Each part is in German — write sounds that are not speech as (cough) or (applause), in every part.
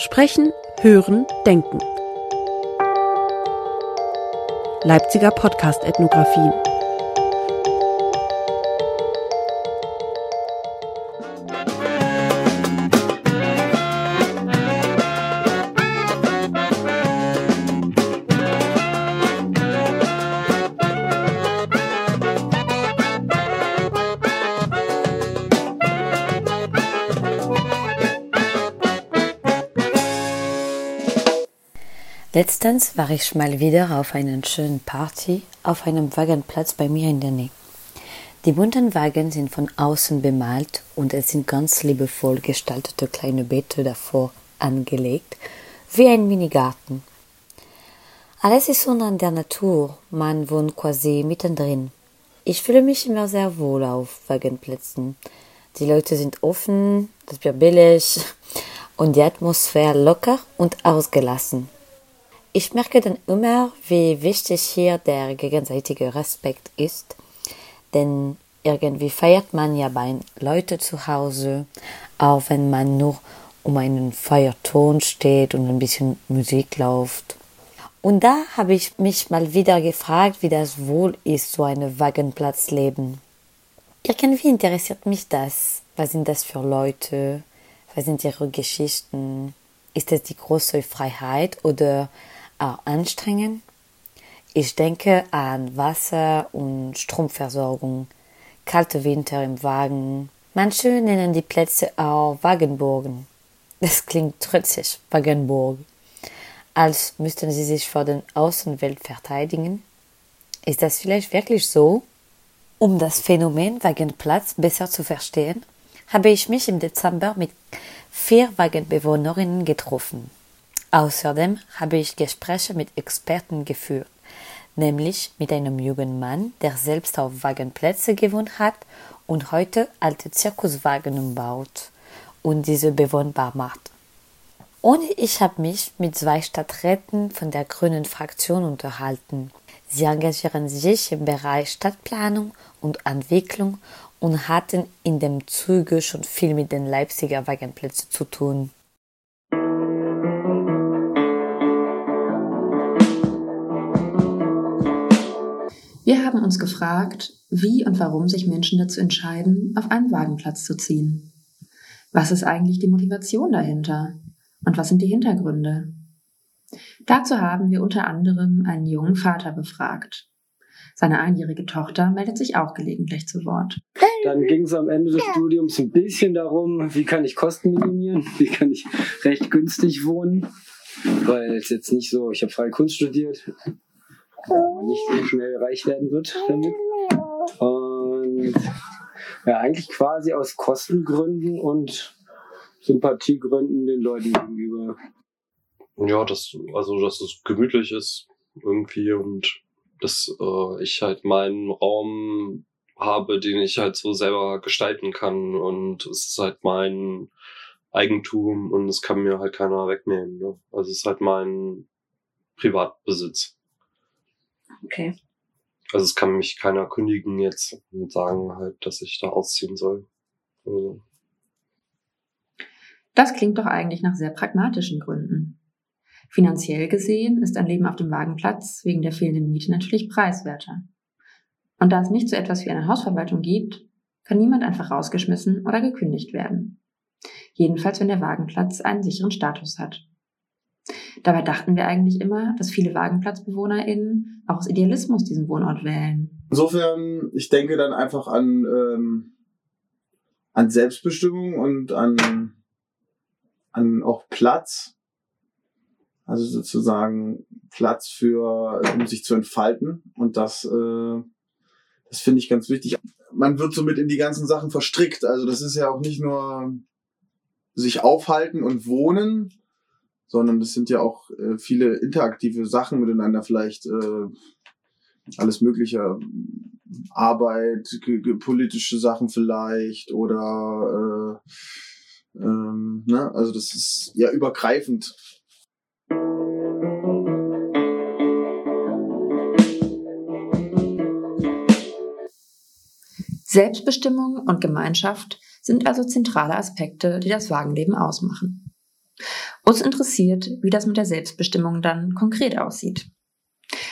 Sprechen, Hören, Denken. Leipziger Podcast Letztens war ich mal wieder auf einer schönen Party auf einem Wagenplatz bei mir in der Nähe. Die bunten Wagen sind von außen bemalt und es sind ganz liebevoll gestaltete kleine Beete davor angelegt, wie ein Minigarten. Alles ist an der Natur, man wohnt quasi mittendrin. Ich fühle mich immer sehr wohl auf Wagenplätzen. Die Leute sind offen, das Bier billig (laughs) und die Atmosphäre locker und ausgelassen. Ich merke dann immer, wie wichtig hier der gegenseitige Respekt ist, denn irgendwie feiert man ja bei Leute zu Hause, auch wenn man nur um einen Feuerton steht und ein bisschen Musik läuft. Und da habe ich mich mal wieder gefragt, wie das wohl ist, so eine Wagenplatzleben. Irgendwie interessiert mich das. Was sind das für Leute? Was sind ihre Geschichten? Ist es die große Freiheit oder auch anstrengend. Ich denke an Wasser- und Stromversorgung, kalte Winter im Wagen. Manche nennen die Plätze auch Wagenburgen. Das klingt trotzig, Wagenburg. Als müssten sie sich vor der Außenwelt verteidigen. Ist das vielleicht wirklich so? Um das Phänomen Wagenplatz besser zu verstehen, habe ich mich im Dezember mit vier Wagenbewohnerinnen getroffen. Außerdem habe ich Gespräche mit Experten geführt, nämlich mit einem jungen Mann, der selbst auf Wagenplätze gewohnt hat und heute alte Zirkuswagen umbaut und diese bewohnbar macht. Und ich habe mich mit zwei Stadträten von der grünen Fraktion unterhalten. Sie engagieren sich im Bereich Stadtplanung und Entwicklung und hatten in dem Zuge schon viel mit den Leipziger Wagenplätzen zu tun. Wir haben uns gefragt, wie und warum sich Menschen dazu entscheiden, auf einen Wagenplatz zu ziehen. Was ist eigentlich die Motivation dahinter? Und was sind die Hintergründe? Dazu haben wir unter anderem einen jungen Vater befragt. Seine einjährige Tochter meldet sich auch gelegentlich zu Wort. Dann ging es am Ende des Studiums ein bisschen darum, wie kann ich Kosten minimieren, (laughs) wie kann ich recht günstig wohnen, weil es jetzt nicht so, ich habe freie Kunst studiert, man nicht so schnell reich werden wird damit. Und ja, eigentlich quasi aus Kostengründen und Sympathiegründen den Leuten gegenüber. Ja, das, also, dass es gemütlich ist irgendwie und dass äh, ich halt meinen Raum habe, den ich halt so selber gestalten kann und es ist halt mein Eigentum und es kann mir halt keiner wegnehmen. Ne? Also es ist halt mein Privatbesitz. Okay. Also es kann mich keiner kündigen jetzt und sagen halt, dass ich da ausziehen soll. Also. Das klingt doch eigentlich nach sehr pragmatischen Gründen. Finanziell gesehen ist ein Leben auf dem Wagenplatz wegen der fehlenden Miete natürlich preiswerter. Und da es nicht so etwas wie eine Hausverwaltung gibt, kann niemand einfach rausgeschmissen oder gekündigt werden. Jedenfalls, wenn der Wagenplatz einen sicheren Status hat. Dabei dachten wir eigentlich immer, dass viele WagenplatzbewohnerInnen auch aus Idealismus diesen Wohnort wählen. Insofern, ich denke dann einfach an, ähm, an Selbstbestimmung und an, an auch Platz. Also sozusagen Platz für, um sich zu entfalten. Und das, äh, das finde ich ganz wichtig. Man wird somit in die ganzen Sachen verstrickt. Also das ist ja auch nicht nur sich aufhalten und wohnen, sondern es sind ja auch äh, viele interaktive Sachen miteinander, vielleicht äh, alles mögliche, Arbeit, politische Sachen vielleicht oder äh, ähm, ne? also das ist ja übergreifend. Selbstbestimmung und Gemeinschaft sind also zentrale Aspekte, die das Wagenleben ausmachen. Uns interessiert, wie das mit der Selbstbestimmung dann konkret aussieht.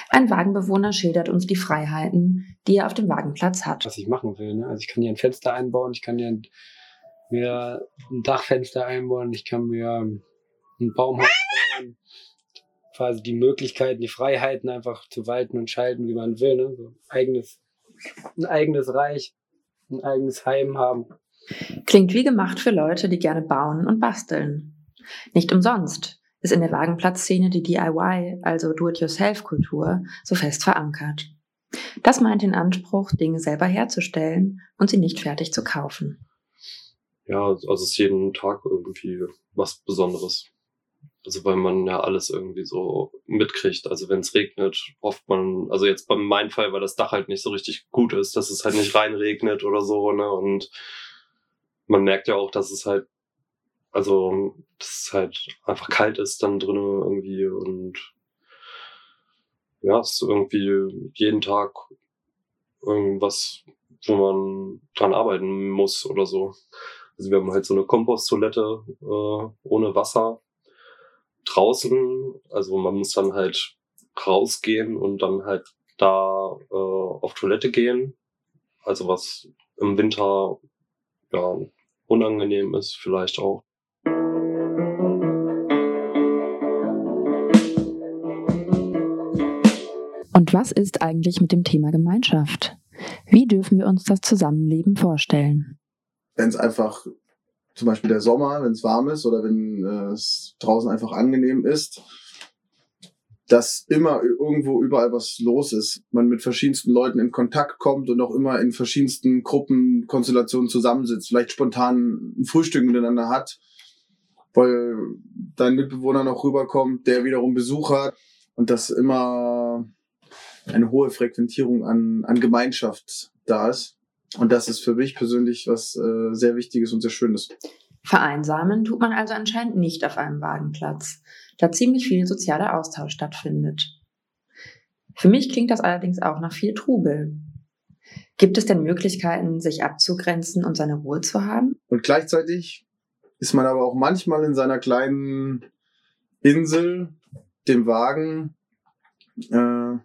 Ein Wagenbewohner schildert uns die Freiheiten, die er auf dem Wagenplatz hat. Was ich machen will. Ne? Also ich kann hier ein Fenster einbauen, ich kann hier ein, mir ein Dachfenster einbauen, ich kann mir ein Baumhaus bauen. Quasi die Möglichkeiten, die Freiheiten einfach zu walten und schalten, wie man will. Ne? So eigenes, ein eigenes Reich, ein eigenes Heim haben. Klingt wie gemacht für Leute, die gerne bauen und basteln. Nicht umsonst ist in der Wagenplatzszene die DIY, also Do-it-yourself-Kultur, so fest verankert. Das meint den Anspruch, Dinge selber herzustellen und sie nicht fertig zu kaufen. Ja, also es ist jeden Tag irgendwie was Besonderes. Also weil man ja alles irgendwie so mitkriegt. Also wenn es regnet, hofft man, also jetzt bei meinem Fall, weil das Dach halt nicht so richtig gut ist, dass es halt nicht reinregnet oder so, ne? Und man merkt ja auch, dass es halt also, dass es halt einfach kalt ist dann drinnen irgendwie und ja, es ist irgendwie jeden Tag irgendwas, wo man dran arbeiten muss oder so. Also wir haben halt so eine Komposttoilette äh, ohne Wasser draußen. Also man muss dann halt rausgehen und dann halt da äh, auf Toilette gehen. Also was im Winter ja unangenehm ist vielleicht auch. Und was ist eigentlich mit dem Thema Gemeinschaft? Wie dürfen wir uns das Zusammenleben vorstellen? Wenn es einfach zum Beispiel der Sommer, wenn es warm ist oder wenn äh, es draußen einfach angenehm ist, dass immer irgendwo überall was los ist. Man mit verschiedensten Leuten in Kontakt kommt und auch immer in verschiedensten Gruppenkonstellationen zusammensitzt, vielleicht spontan ein Frühstück miteinander hat, weil dein Mitbewohner noch rüberkommt, der wiederum Besuch hat und das immer eine hohe Frequentierung an, an Gemeinschaft da ist. Und das ist für mich persönlich was äh, sehr Wichtiges und sehr Schönes. Vereinsamen tut man also anscheinend nicht auf einem Wagenplatz, da ziemlich viel sozialer Austausch stattfindet. Für mich klingt das allerdings auch nach viel Trubel. Gibt es denn Möglichkeiten, sich abzugrenzen und seine Ruhe zu haben? Und gleichzeitig ist man aber auch manchmal in seiner kleinen Insel, dem Wagen, äh,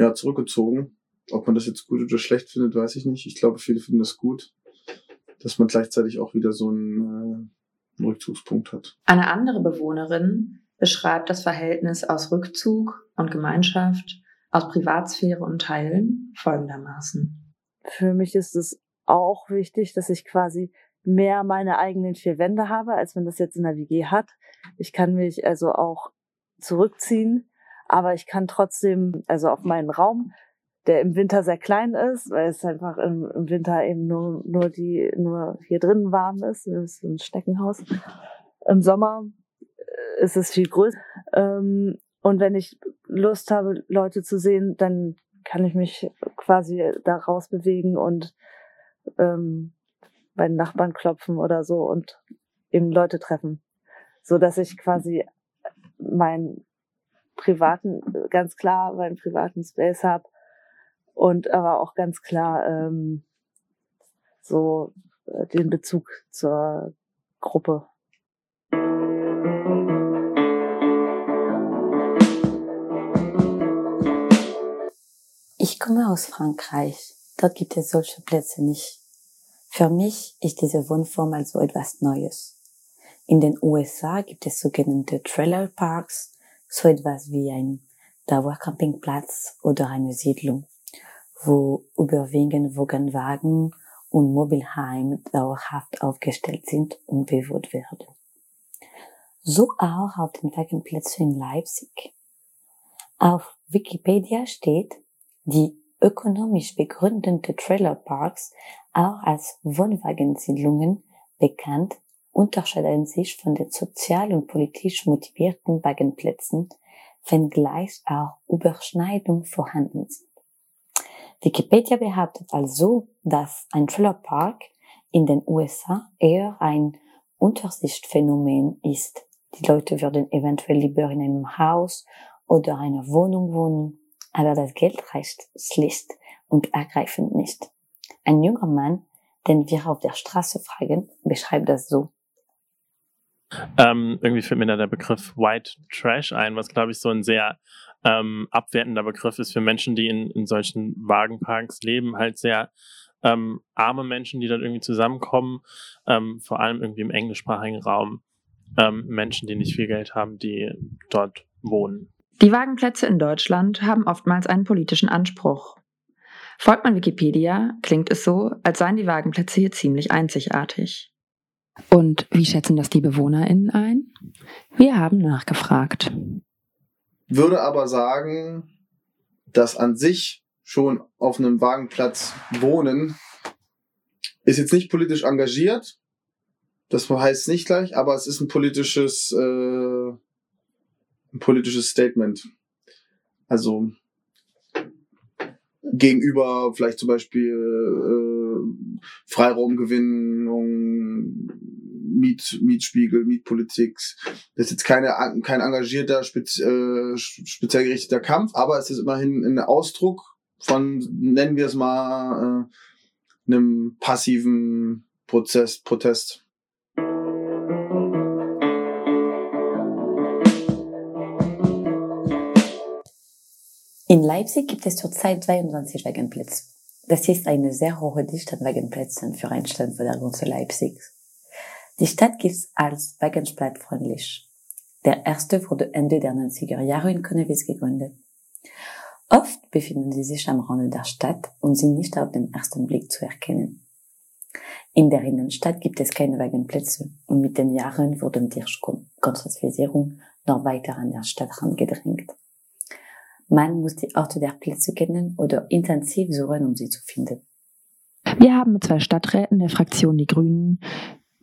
ja, zurückgezogen. Ob man das jetzt gut oder schlecht findet, weiß ich nicht. Ich glaube, viele finden das gut, dass man gleichzeitig auch wieder so einen, äh, einen Rückzugspunkt hat. Eine andere Bewohnerin beschreibt das Verhältnis aus Rückzug und Gemeinschaft, aus Privatsphäre und Teilen folgendermaßen. Für mich ist es auch wichtig, dass ich quasi mehr meine eigenen vier Wände habe, als man das jetzt in der WG hat. Ich kann mich also auch zurückziehen aber ich kann trotzdem, also auf meinen Raum, der im Winter sehr klein ist, weil es einfach im, im Winter eben nur, nur die, nur hier drinnen warm ist, das ist ein Steckenhaus. Im Sommer äh, ist es viel größer. Ähm, und wenn ich Lust habe, Leute zu sehen, dann kann ich mich quasi da rausbewegen und ähm, bei den Nachbarn klopfen oder so und eben Leute treffen. So dass ich quasi mein privaten, ganz klar meinen privaten Space habe und aber auch ganz klar ähm, so äh, den Bezug zur Gruppe. Ich komme aus Frankreich. Dort gibt es solche Plätze nicht. Für mich ist diese Wohnform also etwas Neues. In den USA gibt es sogenannte Trailer Parks, so etwas wie ein Dauercampingplatz oder eine Siedlung, wo überwiegend Wohnwagen und Mobilheime dauerhaft aufgestellt sind und bewohnt werden. So auch auf den Wagenplätzen in Leipzig. Auf Wikipedia steht, die ökonomisch begründete Trailerparks, auch als Wohnwagensiedlungen bekannt, unterscheiden sich von den sozial und politisch motivierten Wagenplätzen, wenngleich auch Überschneidungen vorhanden sind. Wikipedia behauptet also, dass ein Trailerpark in den USA eher ein Untersichtphänomen ist. Die Leute würden eventuell lieber in einem Haus oder einer Wohnung wohnen, aber das Geld reicht schlicht und ergreifend nicht. Ein junger Mann, den wir auf der Straße fragen, beschreibt das so. Ähm, irgendwie fällt mir da der Begriff White Trash ein, was glaube ich so ein sehr ähm, abwertender Begriff ist für Menschen, die in, in solchen Wagenparks leben, halt sehr ähm, arme Menschen, die dort irgendwie zusammenkommen, ähm, vor allem irgendwie im englischsprachigen Raum, ähm, Menschen, die nicht viel Geld haben, die dort wohnen. Die Wagenplätze in Deutschland haben oftmals einen politischen Anspruch. Folgt man Wikipedia, klingt es so, als seien die Wagenplätze hier ziemlich einzigartig. Und wie schätzen das die BewohnerInnen ein? Wir haben nachgefragt. Würde aber sagen, dass an sich schon auf einem Wagenplatz wohnen ist jetzt nicht politisch engagiert. Das heißt nicht gleich, aber es ist ein politisches, äh, ein politisches Statement. Also gegenüber vielleicht zum Beispiel äh, Freiraumgewinnung, Miet, Mietspiegel, Mietpolitik. Das ist jetzt keine, kein engagierter, spez, äh, speziell gerichteter Kampf, aber es ist immerhin ein Ausdruck von, nennen wir es mal, äh, einem passiven Prozess, Protest. In Leipzig gibt es zurzeit 22 Wagenplätze. Das ist eine sehr hohe Dichte an Wagenplätzen für ein Stadt für der ganze Leipzig. Die Stadt gilt als wagenplatzfreundlich. Der erste wurde Ende der 90er Jahre in Konnewitz gegründet. Oft befinden sie sich am Rande der Stadt und sind nicht auf den ersten Blick zu erkennen. In der Innenstadt gibt es keine Wagenplätze und mit den Jahren wurden die Konstruktionalisierung noch weiter an der Stadt herangedrängt. Man muss die Orte der Plätze kennen oder intensiv suchen, um sie zu finden. Wir haben mit zwei Stadträten der Fraktion Die Grünen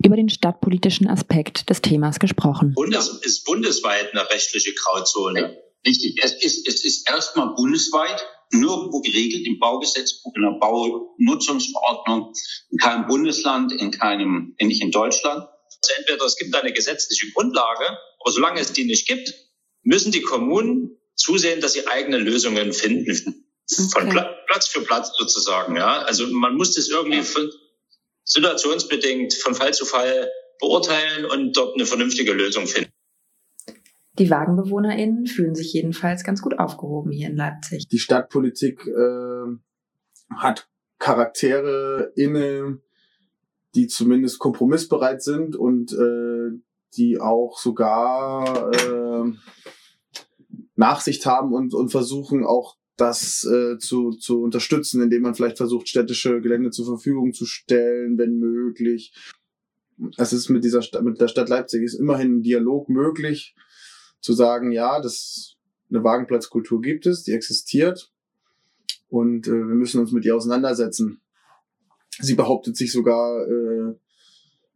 über den stadtpolitischen Aspekt des Themas gesprochen. Bundes ist bundesweit eine rechtliche Grauzone. Richtig. Es ist, es ist erstmal bundesweit nirgendwo geregelt im Baugesetzbuch, in der Baunutzungsverordnung, in keinem Bundesland, in keinem, nicht in Deutschland. Also entweder es gibt eine gesetzliche Grundlage, aber solange es die nicht gibt, müssen die Kommunen zusehen, dass sie eigene Lösungen finden. Von okay. Platz für Platz sozusagen, ja. Also man muss das irgendwie von, situationsbedingt von Fall zu Fall beurteilen und dort eine vernünftige Lösung finden. Die WagenbewohnerInnen fühlen sich jedenfalls ganz gut aufgehoben hier in Leipzig. Die Stadtpolitik äh, hat Charaktere inne, die zumindest kompromissbereit sind und äh, die auch sogar äh, Nachsicht haben und, und versuchen auch das äh, zu, zu unterstützen, indem man vielleicht versucht, städtische Gelände zur Verfügung zu stellen, wenn möglich. Es ist mit dieser mit der Stadt Leipzig ist immerhin ein Dialog möglich, zu sagen, ja, das eine Wagenplatzkultur gibt es, die existiert und äh, wir müssen uns mit ihr auseinandersetzen. Sie behauptet sich sogar äh,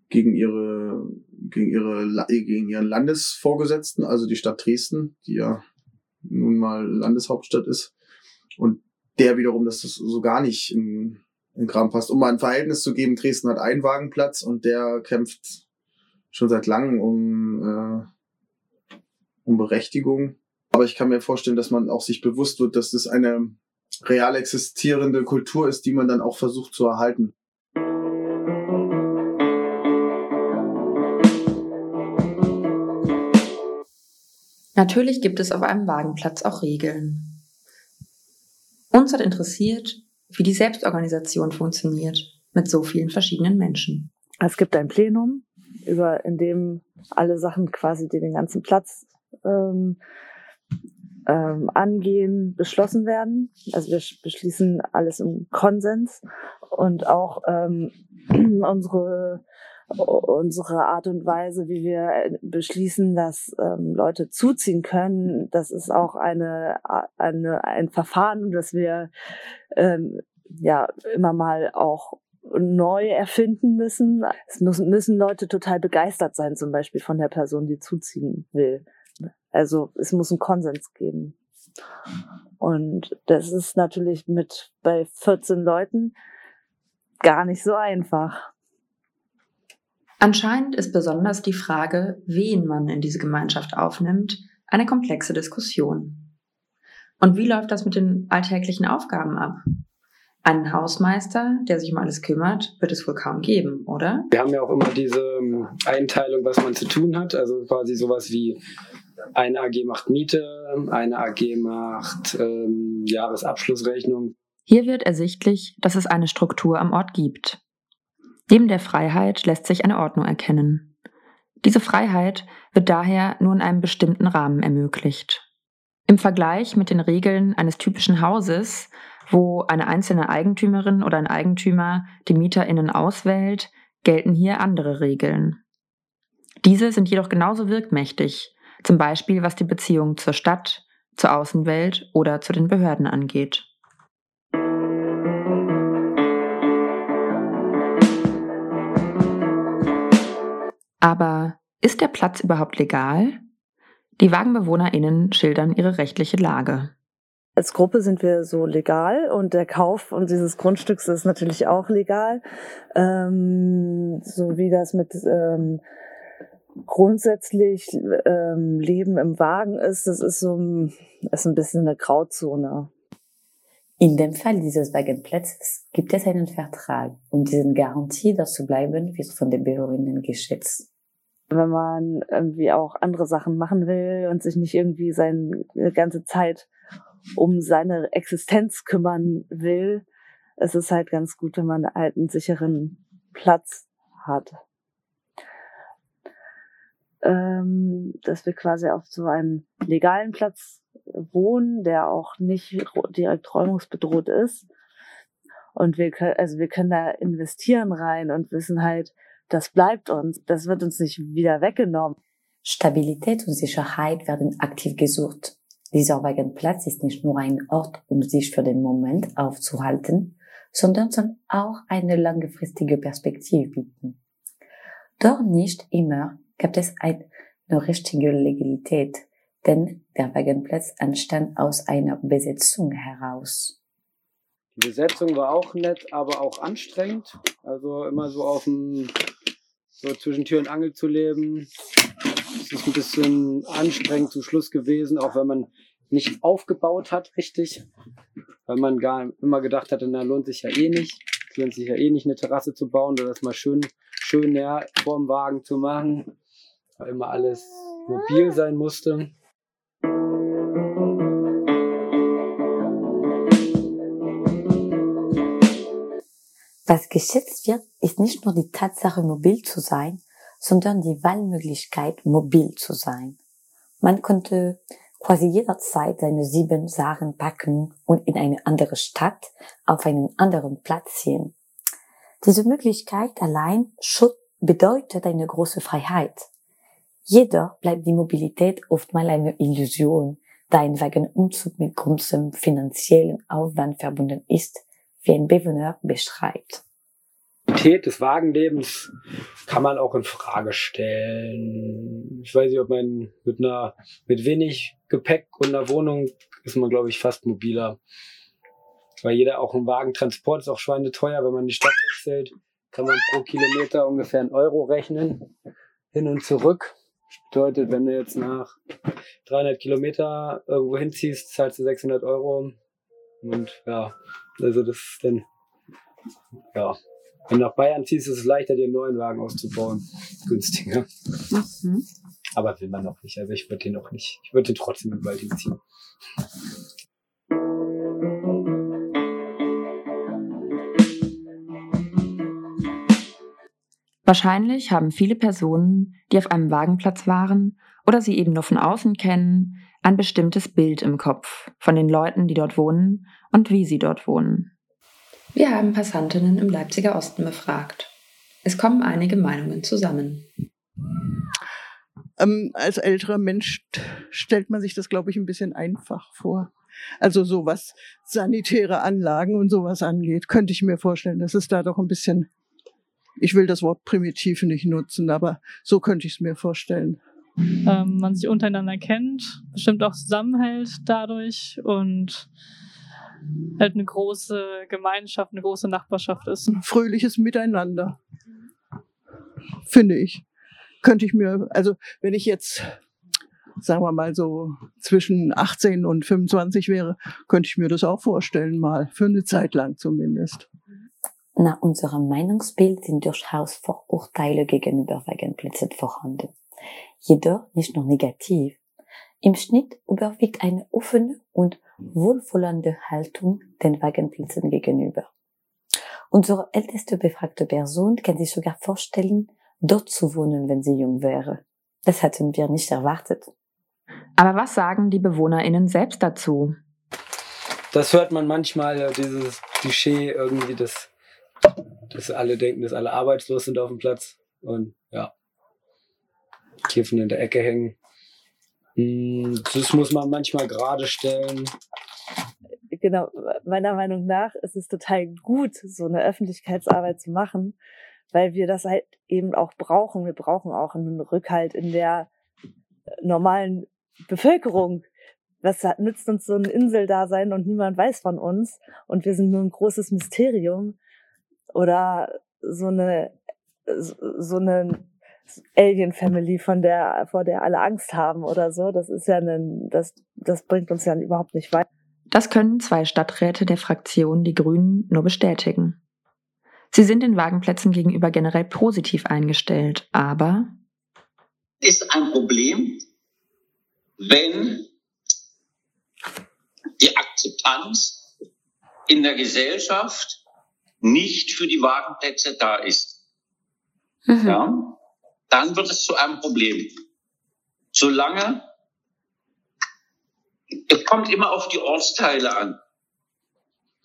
gegen ihre gegen ihre gegen ihren Landesvorgesetzten, also die Stadt Dresden, die ja nun mal Landeshauptstadt ist. Und der wiederum, dass das so gar nicht in, in Kram passt. Um mal ein Verhältnis zu geben, Dresden hat einen Wagenplatz und der kämpft schon seit langem um, äh, um Berechtigung. Aber ich kann mir vorstellen, dass man auch sich bewusst wird, dass das eine real existierende Kultur ist, die man dann auch versucht zu erhalten. Natürlich gibt es auf einem Wagenplatz auch Regeln. Uns hat interessiert, wie die Selbstorganisation funktioniert mit so vielen verschiedenen Menschen. Es gibt ein Plenum, über, in dem alle Sachen quasi, die den ganzen Platz ähm, ähm, angehen, beschlossen werden. Also wir beschließen alles im Konsens und auch ähm, (clears throat) unsere unsere Art und Weise, wie wir äh, beschließen, dass ähm, Leute zuziehen können, das ist auch eine, eine ein Verfahren, das wir ähm, ja immer mal auch neu erfinden müssen. Es müssen, müssen Leute total begeistert sein, zum Beispiel von der Person, die zuziehen will. Also es muss einen Konsens geben. Und das ist natürlich mit bei 14 Leuten gar nicht so einfach. Anscheinend ist besonders die Frage, wen man in diese Gemeinschaft aufnimmt, eine komplexe Diskussion. Und wie läuft das mit den alltäglichen Aufgaben ab? Einen Hausmeister, der sich um alles kümmert, wird es wohl kaum geben, oder? Wir haben ja auch immer diese ähm, Einteilung, was man zu tun hat. Also quasi sowas wie eine AG macht Miete, eine AG macht ähm, Jahresabschlussrechnung. Hier wird ersichtlich, dass es eine Struktur am Ort gibt. Neben der Freiheit lässt sich eine Ordnung erkennen. Diese Freiheit wird daher nur in einem bestimmten Rahmen ermöglicht. Im Vergleich mit den Regeln eines typischen Hauses wo eine einzelne Eigentümerin oder ein Eigentümer die Mieterinnen auswählt, gelten hier andere Regeln. Diese sind jedoch genauso wirkmächtig, zum Beispiel was die Beziehung zur Stadt, zur Außenwelt oder zu den Behörden angeht. Aber ist der Platz überhaupt legal? Die Wagenbewohnerinnen schildern ihre rechtliche Lage als Gruppe sind wir so legal und der Kauf und dieses Grundstücks ist natürlich auch legal. Ähm, so wie das mit ähm, grundsätzlich ähm, Leben im Wagen ist, das ist so ein, ist ein bisschen eine Grauzone. In dem Fall dieses Wagenplatzes gibt es einen Vertrag und diese Garantie, dort zu bleiben, wird von den Behörden geschätzt. Wenn man irgendwie auch andere Sachen machen will und sich nicht irgendwie seine ganze Zeit um seine Existenz kümmern will, es ist halt ganz gut, wenn man halt einen sicheren Platz hat. Ähm, dass wir quasi auf so einem legalen Platz wohnen, der auch nicht direkt räumungsbedroht ist. Und wir können, also wir können da investieren rein und wissen halt, das bleibt uns, das wird uns nicht wieder weggenommen. Stabilität und Sicherheit werden aktiv gesucht. Dieser Wagenplatz ist nicht nur ein Ort, um sich für den Moment aufzuhalten, sondern soll auch eine langfristige Perspektive bieten. Doch nicht immer gibt es eine richtige Legalität, denn der Wagenplatz entstand aus einer Besetzung heraus. Die Besetzung war auch nett, aber auch anstrengend. Also immer so auf dem, so zwischen Tür und Angel zu leben. Es ist ein bisschen anstrengend zum Schluss gewesen, auch wenn man nicht aufgebaut hat, richtig. Weil man gar immer gedacht hatte, na, lohnt sich ja eh nicht. Es lohnt sich ja eh nicht, eine Terrasse zu bauen oder das mal schön, schön näher vorm Wagen zu machen. Weil immer alles mobil sein musste. Was geschätzt wird, ist nicht nur die Tatsache, mobil zu sein, sondern die Wahlmöglichkeit, mobil zu sein. Man konnte quasi jederzeit seine sieben Sachen packen und in eine andere Stadt auf einen anderen Platz ziehen. Diese Möglichkeit allein schon bedeutet eine große Freiheit. Jeder bleibt die Mobilität oftmals eine Illusion, da ein Wagenumzug mit großem finanziellen Aufwand verbunden ist, wie ein Bewohner beschreibt. Qualität des Wagenlebens kann man auch in Frage stellen. Ich weiß nicht, ob man mit einer, mit wenig Gepäck und einer Wohnung ist man, glaube ich, fast mobiler. Weil jeder auch ein Wagentransport ist auch schweineteuer. Wenn man die Stadt wechselt, kann man pro Kilometer ungefähr einen Euro rechnen. Hin und zurück. Bedeutet, wenn du jetzt nach 300 Kilometer irgendwo hinziehst, zahlst du 600 Euro. Und ja, also das ist dann, ja, wenn du nach Bayern ziehst, ist es leichter, dir einen neuen Wagen auszubauen. Günstiger. Mhm. Aber will man noch nicht. Also ich würde den auch nicht. Ich würde den trotzdem überall hinziehen. Wahrscheinlich haben viele Personen, die auf einem Wagenplatz waren oder sie eben nur von außen kennen, ein bestimmtes Bild im Kopf von den Leuten, die dort wohnen und wie sie dort wohnen. Wir haben Passantinnen im Leipziger Osten befragt. Es kommen einige Meinungen zusammen. Ähm, als älterer Mensch stellt man sich das, glaube ich, ein bisschen einfach vor. Also so was sanitäre Anlagen und sowas angeht, könnte ich mir vorstellen, dass es da doch ein bisschen, ich will das Wort primitiv nicht nutzen, aber so könnte ich es mir vorstellen. Ähm, man sich untereinander kennt, bestimmt auch zusammenhält dadurch und halt eine große Gemeinschaft, eine große Nachbarschaft ist. Ein fröhliches Miteinander, finde ich. Könnte ich mir, also wenn ich jetzt sagen wir mal so zwischen 18 und 25 wäre, könnte ich mir das auch vorstellen, mal für eine Zeit lang zumindest. Nach unserem Meinungsbild sind durchaus Vorurteile gegenüber Wagenplätzen vorhanden. Jedoch nicht nur negativ. Im Schnitt überwiegt eine offene und wohlwollende Haltung den Wagenplätzen gegenüber. Unsere älteste befragte Person kann sich sogar vorstellen, dort zu wohnen, wenn sie jung wäre. Das hatten wir nicht erwartet. Aber was sagen die BewohnerInnen selbst dazu? Das hört man manchmal, dieses Klischee irgendwie, dass, dass alle denken, dass alle arbeitslos sind auf dem Platz und ja, Kiffen in der Ecke hängen. Hm, das muss man manchmal gerade stellen. Genau, meiner Meinung nach ist es total gut, so eine Öffentlichkeitsarbeit zu machen, weil wir das halt eben auch brauchen. Wir brauchen auch einen Rückhalt in der normalen Bevölkerung. Was nützt uns so ein Inseldasein und niemand weiß von uns und wir sind nur ein großes Mysterium oder so eine so eine Alien Family, von der vor der alle Angst haben oder so. Das ist ja ein, das das bringt uns ja überhaupt nicht weiter. Das können zwei Stadträte der Fraktion Die Grünen nur bestätigen. Sie sind den Wagenplätzen gegenüber generell positiv eingestellt, aber ist ein Problem, wenn die Akzeptanz in der Gesellschaft nicht für die Wagenplätze da ist. Mhm. Ja, dann wird es zu einem Problem. Solange es kommt immer auf die Ortsteile an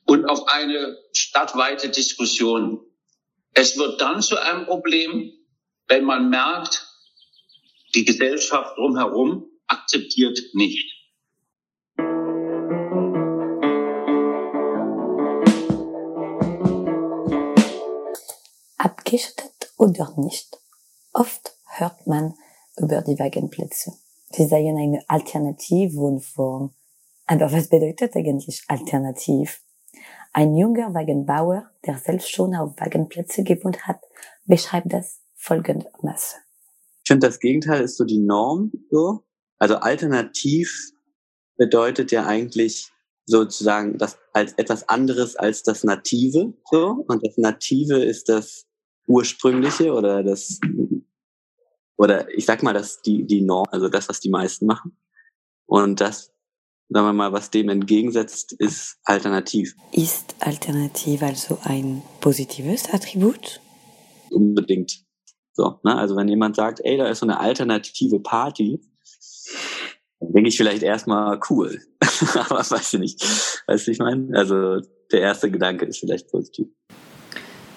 und auf eine stadtweite Diskussion. Es wird dann zu einem Problem, wenn man merkt, die Gesellschaft drumherum akzeptiert nicht. Abgeschottet oder nicht? Oft hört man über die Wagenplätze. Sie seien eine Alternativwohnform. Aber was bedeutet eigentlich alternativ? Ein junger Wagenbauer, der selbst schon auf Wagenplätze gewohnt hat, beschreibt das folgendermaßen. Ich finde, das Gegenteil ist so die Norm, so. Also alternativ bedeutet ja eigentlich sozusagen das als etwas anderes als das Native, so. Und das Native ist das ursprüngliche oder das, oder ich sag mal, das die, die Norm, also das, was die meisten machen. Und das, sagen wir mal, was dem entgegensetzt, ist alternativ. Ist alternativ also ein positives Attribut? Unbedingt. So, ne? Also wenn jemand sagt, ey, da ist so eine alternative Party, dann denke ich vielleicht erstmal cool. (laughs) Aber weiß ich nicht. Weißt du, ich meine? Also der erste Gedanke ist vielleicht positiv.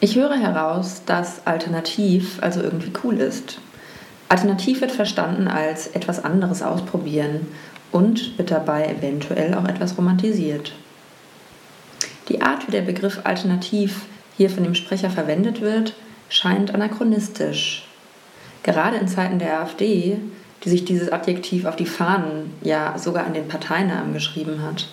Ich höre heraus, dass alternativ also irgendwie cool ist. Alternativ wird verstanden als etwas anderes ausprobieren und wird dabei eventuell auch etwas romantisiert. Die Art, wie der Begriff alternativ hier von dem Sprecher verwendet wird, scheint anachronistisch. Gerade in Zeiten der AfD, die sich dieses Adjektiv auf die Fahnen, ja sogar an den Parteinamen geschrieben hat.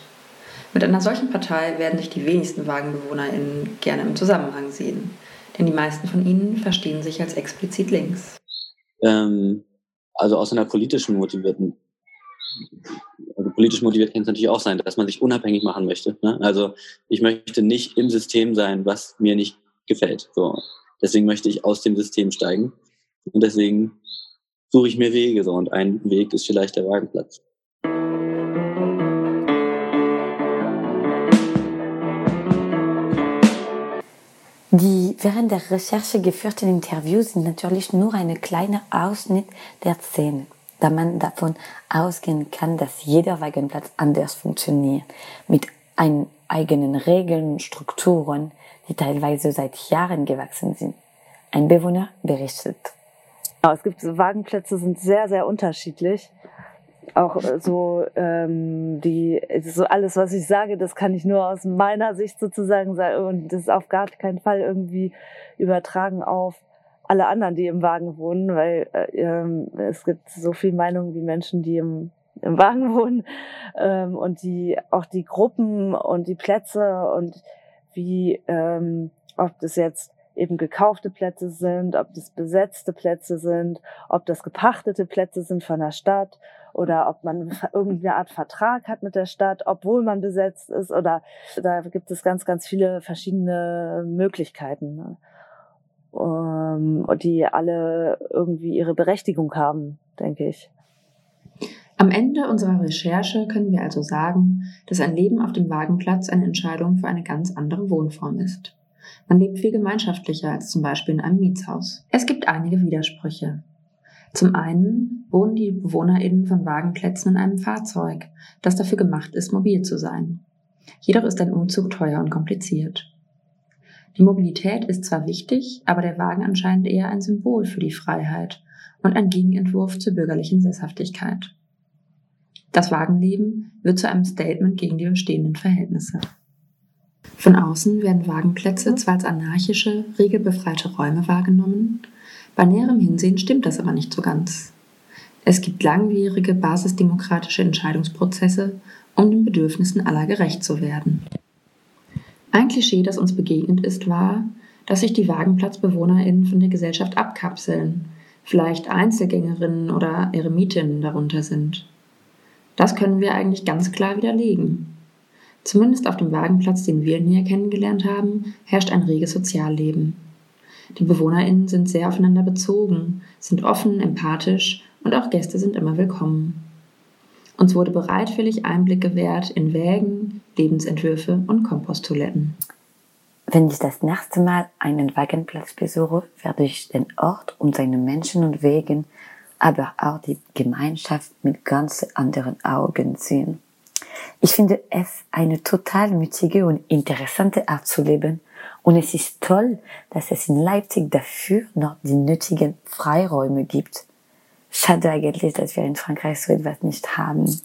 Mit einer solchen Partei werden sich die wenigsten WagenbewohnerInnen gerne im Zusammenhang sehen, denn die meisten von ihnen verstehen sich als explizit links. Ähm, also aus einer politischen motivierten also politisch motiviert kann es natürlich auch sein, dass man sich unabhängig machen möchte. Ne? Also ich möchte nicht im System sein, was mir nicht gefällt. So. Deswegen möchte ich aus dem System steigen. Und deswegen suche ich mir Wege. So. Und ein Weg ist vielleicht der Wagenplatz. Während der Recherche geführten Interviews sind natürlich nur ein kleiner Ausschnitt der Szene, da man davon ausgehen kann, dass jeder Wagenplatz anders funktioniert, mit eigenen Regeln und Strukturen, die teilweise seit Jahren gewachsen sind. Ein Bewohner berichtet. Es gibt Wagenplätze sind sehr sehr unterschiedlich. Auch äh, so ähm, die so alles was ich sage, das kann ich nur aus meiner Sicht sozusagen sagen und das ist auf gar keinen Fall irgendwie übertragen auf alle anderen, die im Wagen wohnen, weil äh, ähm, es gibt so viel Meinungen wie Menschen, die im im Wagen (laughs) wohnen ähm, und die auch die Gruppen und die Plätze und wie ähm, ob das jetzt eben gekaufte Plätze sind, ob das besetzte Plätze sind, ob das gepachtete Plätze sind von der Stadt oder ob man (laughs) irgendeine Art Vertrag hat mit der Stadt, obwohl man besetzt ist oder da gibt es ganz, ganz viele verschiedene Möglichkeiten, ne? ähm, die alle irgendwie ihre Berechtigung haben, denke ich. Am Ende unserer Recherche können wir also sagen, dass ein Leben auf dem Wagenplatz eine Entscheidung für eine ganz andere Wohnform ist. Man lebt viel gemeinschaftlicher als zum Beispiel in einem Mietshaus. Es gibt einige Widersprüche. Zum einen wohnen die BewohnerInnen von Wagenplätzen in einem Fahrzeug, das dafür gemacht ist, mobil zu sein. Jedoch ist ein Umzug teuer und kompliziert. Die Mobilität ist zwar wichtig, aber der Wagen anscheinend eher ein Symbol für die Freiheit und ein Gegenentwurf zur bürgerlichen Sesshaftigkeit. Das Wagenleben wird zu einem Statement gegen die bestehenden Verhältnisse. Von außen werden Wagenplätze zwar als anarchische, regelbefreite Räume wahrgenommen, bei näherem Hinsehen stimmt das aber nicht so ganz. Es gibt langwierige basisdemokratische Entscheidungsprozesse, um den Bedürfnissen aller gerecht zu werden. Ein Klischee, das uns begegnet ist, war, dass sich die WagenplatzbewohnerInnen von der Gesellschaft abkapseln, vielleicht Einzelgängerinnen oder Eremitinnen darunter sind. Das können wir eigentlich ganz klar widerlegen. Zumindest auf dem Wagenplatz, den wir näher kennengelernt haben, herrscht ein reges Sozialleben. Die BewohnerInnen sind sehr aufeinander bezogen, sind offen, empathisch und auch Gäste sind immer willkommen. Uns wurde bereitwillig Einblick gewährt in Wägen, Lebensentwürfe und Komposttoiletten. Wenn ich das nächste Mal einen Wagenplatz besuche, werde ich den Ort und seine Menschen und Wegen aber auch die Gemeinschaft mit ganz anderen Augen sehen. Ich finde es eine total mutige und interessante Art zu leben und es ist toll, dass es in Leipzig dafür noch die nötigen Freiräume gibt. Schade eigentlich, dass wir in Frankreich so etwas nicht haben.